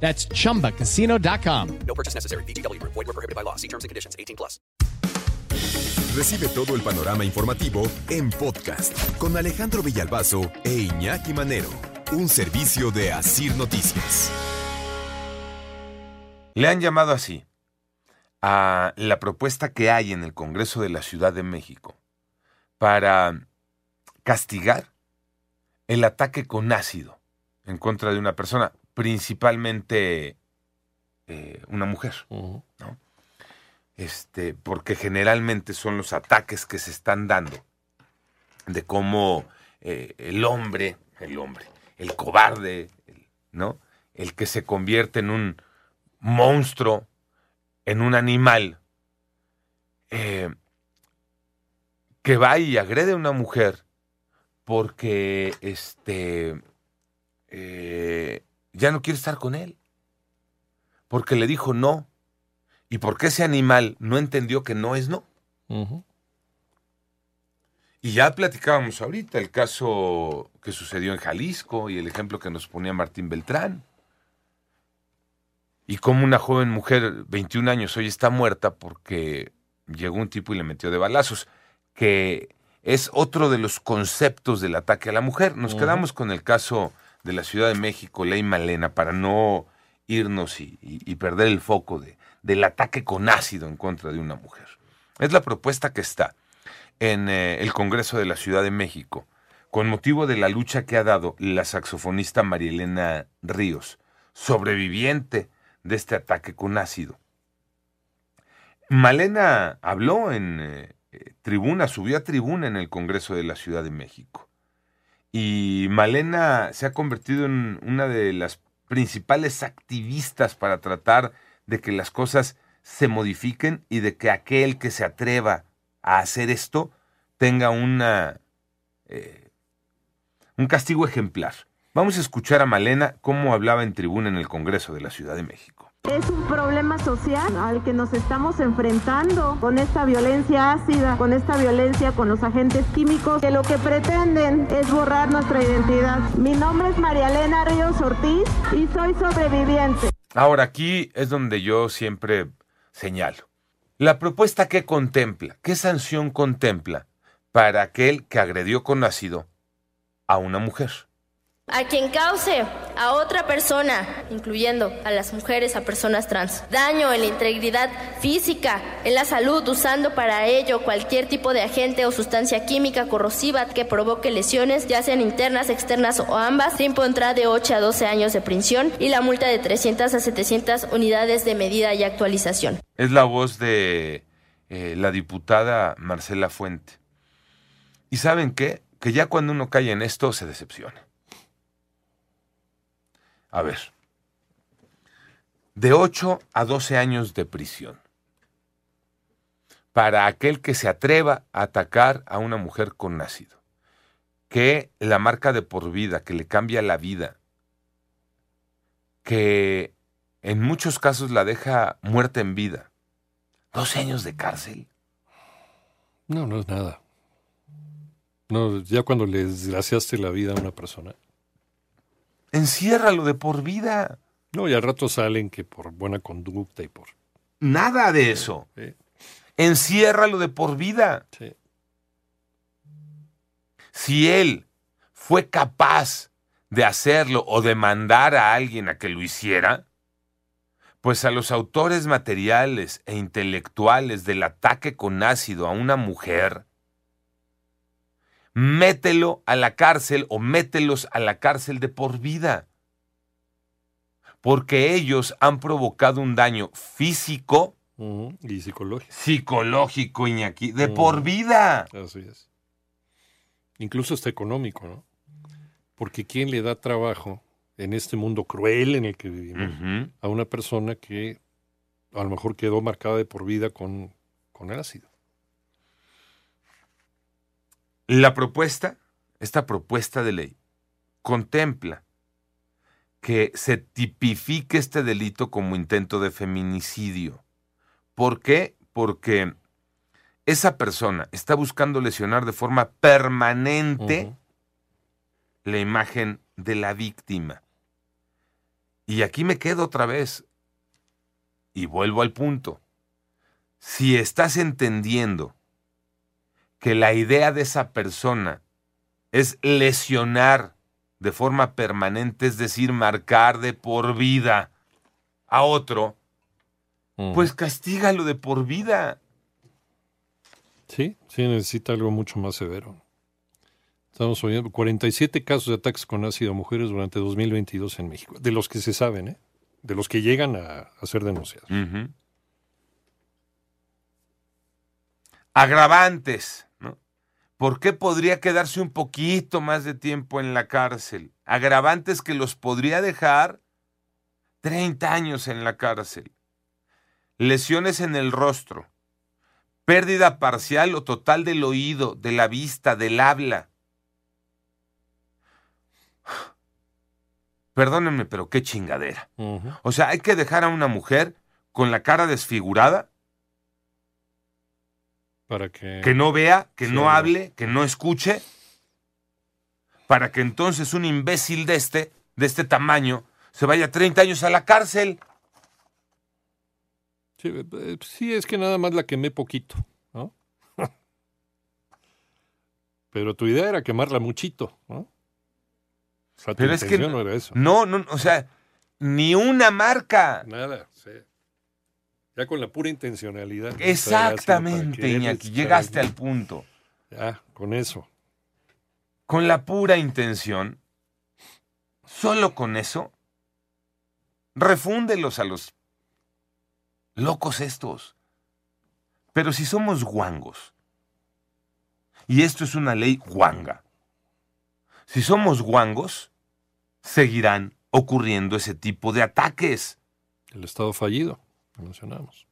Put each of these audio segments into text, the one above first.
That's chumbacasino.com. No purchase necessary. BGW. Void were prohibited by law. See terms and conditions. 18 plus. Recibe todo el panorama informativo en podcast con Alejandro Villalbazo e Iñaki Manero, un servicio de Asir Noticias. Le han llamado así a la propuesta que hay en el Congreso de la Ciudad de México para castigar el ataque con ácido en contra de una persona, principalmente eh, una mujer, ¿no? Este, porque generalmente son los ataques que se están dando de cómo eh, el hombre, el hombre, el cobarde, el- ¿no? El que se convierte en un monstruo, en un animal, eh, que va y agrede a una mujer porque este eh, ya no quiere estar con él, porque le dijo no, y porque ese animal no entendió que no es no. Y ya platicábamos ahorita el caso que sucedió en Jalisco y el ejemplo que nos ponía Martín Beltrán. Y cómo una joven mujer, 21 años, hoy está muerta porque llegó un tipo y le metió de balazos, que es otro de los conceptos del ataque a la mujer. Nos quedamos con el caso de la Ciudad de México, Ley Malena, para no irnos y, perder el foco de, del ataque con ácido en contra de una mujer. Es la propuesta que está en eh, el Congreso de la Ciudad de México, con motivo de la lucha que ha dado la saxofonista Marielena Ríos, sobreviviente de este ataque con ácido. Malena habló en eh, tribuna, subió a tribuna en el Congreso de la Ciudad de México. Y Malena se ha convertido en una de las principales activistas para tratar de que las cosas se modifiquen y de que aquel que se atreva a hacer esto tenga una, eh, un castigo ejemplar. Vamos a escuchar a Malena cómo hablaba en tribuna en el Congreso de la Ciudad de México. Es un problema social al que nos estamos enfrentando con esta violencia ácida, con esta violencia con los agentes químicos que lo que pretenden es borrar nuestra identidad. Mi nombre es María Elena Ríos Ortiz y soy sobreviviente. Ahora aquí es donde yo siempre señalo. La propuesta que contempla, qué sanción contempla para aquel que agredió con ácido a una mujer. A quien cause a otra persona, incluyendo a las mujeres, a personas trans, daño en la integridad física, en la salud, usando para ello cualquier tipo de agente o sustancia química corrosiva que provoque lesiones, ya sean internas, externas o ambas, se impondrá de 8 a 12 años de prisión y la multa de 300 a 700 unidades de medida y actualización. Es la voz de eh, la diputada Marcela Fuente. ¿Y saben qué? Que ya cuando uno cae en esto se decepciona. A ver. De 8 a 12 años de prisión. Para aquel que se atreva a atacar a una mujer con ácido. Que la marca de por vida, que le cambia la vida. Que en muchos casos la deja muerta en vida. 12 años de cárcel. No, no es nada. No, ya cuando le desgraciaste la vida a una persona. Enciérralo de por vida. No, y al rato salen que por buena conducta y por... Nada de eso. Sí. Enciérralo de por vida. Sí. Si él fue capaz de hacerlo o de mandar a alguien a que lo hiciera, pues a los autores materiales e intelectuales del ataque con ácido a una mujer, mételo a la cárcel o mételos a la cárcel de por vida. Porque ellos han provocado un daño físico, Y psicológico. psicológico, Iñaki, de por vida. Así es. Incluso hasta económico, ¿no? Porque ¿quién le da trabajo en este mundo cruel en el que vivimos a una persona que a lo mejor quedó marcada de por vida con con el ácido. La propuesta, esta propuesta de ley, contempla que se tipifique este delito como intento de feminicidio. ¿Por qué? Porque esa persona está buscando lesionar de forma permanente la imagen de la víctima. Y aquí me quedo otra vez y vuelvo al punto. Si estás entendiendo que la idea de esa persona es lesionar de forma permanente, es decir, marcar de por vida a otro, Ujú. pues castígalo de por vida. Sí, sí necesita algo mucho más severo. Estamos oyendo 47 casos de ataques con ácido a mujeres durante 2022 en México, de los que se saben, ¿eh? de los que llegan a, a ser denunciados. Agravantes. ¿Por qué podría quedarse un poquito más de tiempo en la cárcel? Agravantes que los podría dejar 30 años en la cárcel. Lesiones en el rostro. Pérdida parcial o total del oído, de la vista, del habla. Perdónenme, pero qué chingadera. O sea, hay que dejar a una mujer con la cara desfigurada, Para que... que no vea, que Sí, no hable, que no escuche, para que entonces un imbécil de este, de este tamaño, se vaya 30 años a la cárcel. Sí, eh, sí, es que nada más la quemé poquito, ¿no? Pero tu idea era quemarla muchito, ¿no? O sea, tu Pero es que no era eso. No, no, o sea, ni una marca. Nada, sí. Ya con la pura intencionalidad. Exactamente, Iñaki, llegaste al punto. Ya, con eso. Con la pura intención, solo con eso, refúndelos a los locos estos. Pero si somos guangos, y esto es una ley guanga, si somos guangos, seguirán ocurriendo ese tipo de ataques. El Estado fallido, que mencionamos.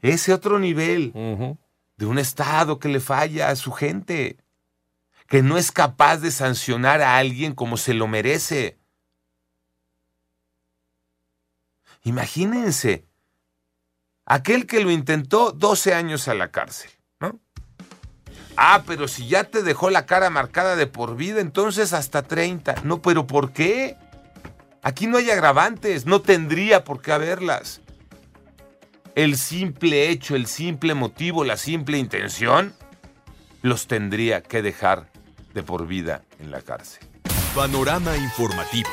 Ese otro nivel de un Estado que le falla a su gente, que no es capaz de sancionar a alguien como se lo merece. Imagínense, aquel que lo intentó 12 años a la cárcel, ¿no? Ah, pero si ya te dejó la cara marcada de por vida, entonces hasta 30. No, pero ¿por qué? Aquí no hay agravantes, no tendría por qué haberlas. El simple hecho, el simple motivo, la simple intención, los tendría que dejar de por vida en la cárcel. Panorama informativo.